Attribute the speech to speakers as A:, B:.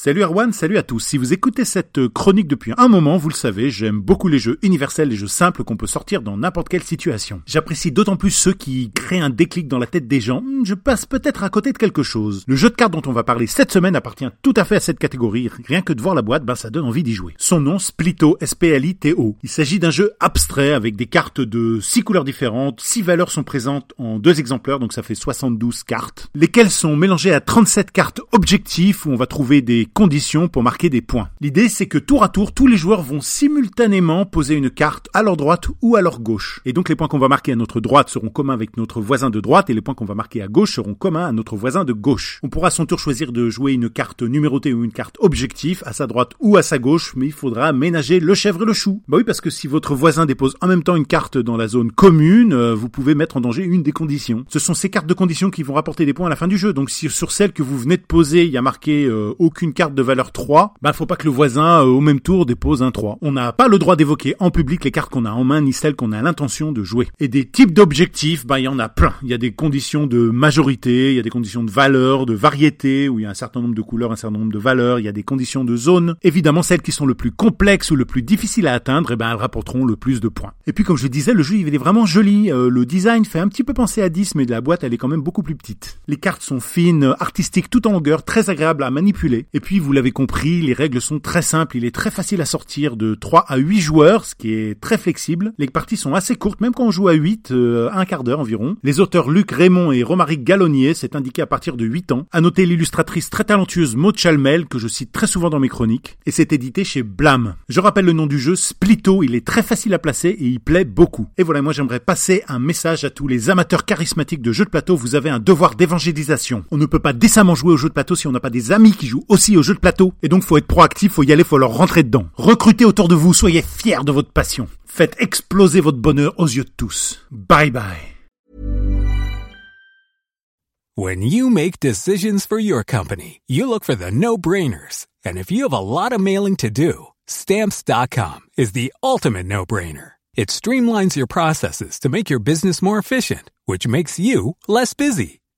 A: Salut Erwan, salut à tous. Si vous écoutez cette chronique depuis un moment, vous le savez, j'aime beaucoup les jeux universels, les jeux simples qu'on peut sortir dans n'importe quelle situation. J'apprécie d'autant plus ceux qui créent un déclic dans la tête des gens. Je passe peut-être à côté de quelque chose. Le jeu de cartes dont on va parler cette semaine appartient tout à fait à cette catégorie. Rien que de voir la boîte, ben ça donne envie d'y jouer. Son nom, Splito, S-P-L-I-T-O. Il s'agit d'un jeu abstrait avec des cartes de six couleurs différentes. Six valeurs sont présentes en deux exemplaires, donc ça fait 72 cartes. Lesquelles sont mélangées à 37 cartes objectifs où on va trouver des conditions pour marquer des points. L'idée c'est que tour à tour, tous les joueurs vont simultanément poser une carte à leur droite ou à leur gauche. Et donc les points qu'on va marquer à notre droite seront communs avec notre voisin de droite et les points qu'on va marquer à gauche seront communs à notre voisin de gauche. On pourra à son tour choisir de jouer une carte numérotée ou une carte objectif à sa droite ou à sa gauche, mais il faudra ménager le chèvre et le chou. Bah oui, parce que si votre voisin dépose en même temps une carte dans la zone commune, euh, vous pouvez mettre en danger une des conditions. Ce sont ces cartes de conditions qui vont rapporter des points à la fin du jeu. Donc si sur celle que vous venez de poser, il y a marqué euh, aucune carte de valeur 3, bah faut pas que le voisin euh, au même tour dépose un 3. On n'a pas le droit d'évoquer en public les cartes qu'on a en main ni celles qu'on a l'intention de jouer. Et des types d'objectifs, bah il y en a plein. Il y a des conditions de majorité, il y a des conditions de valeur, de variété, où il y a un certain nombre de couleurs, un certain nombre de valeurs, il y a des conditions de zone. Évidemment, celles qui sont le plus complexes ou le plus difficiles à atteindre, eh ben elles rapporteront le plus de points. Et puis comme je disais, le jeu il est vraiment joli. Euh, le design fait un petit peu penser à 10, mais la boîte elle est quand même beaucoup plus petite. Les cartes sont fines, artistiques, tout en longueur, très agréables à manipuler. Et puis vous l'avez compris, les règles sont très simples. Il est très facile à sortir de 3 à 8 joueurs, ce qui est très flexible. Les parties sont assez courtes, même quand on joue à 8, euh, un quart d'heure environ. Les auteurs Luc Raymond et Romaric Gallonnier, c'est indiqué à partir de 8 ans. À noter l'illustratrice très talentueuse Maud Chalmel, que je cite très souvent dans mes chroniques. Et c'est édité chez Blam. Je rappelle le nom du jeu, Splito. Il est très facile à placer et il plaît beaucoup. Et voilà, moi j'aimerais passer un message à tous les amateurs charismatiques de jeux de plateau. Vous avez un devoir d'évangélisation. On ne peut pas décemment jouer aux jeux de plateau si on n'a pas des amis qui jouent aussi aux jeux de plateau. Et donc faut être proactif, faut y aller, faut leur rentrer dedans. Recrutez autour de vous, soyez fiers de votre passion. Faites exploser votre bonheur aux yeux de tous. Bye bye.
B: When you make decisions for your company, you look for the no-brainers. And if you have a lot of mailing to do, stamps.com is the ultimate no-brainer. It streamlines your processes to make your business more efficient, which makes you less busy.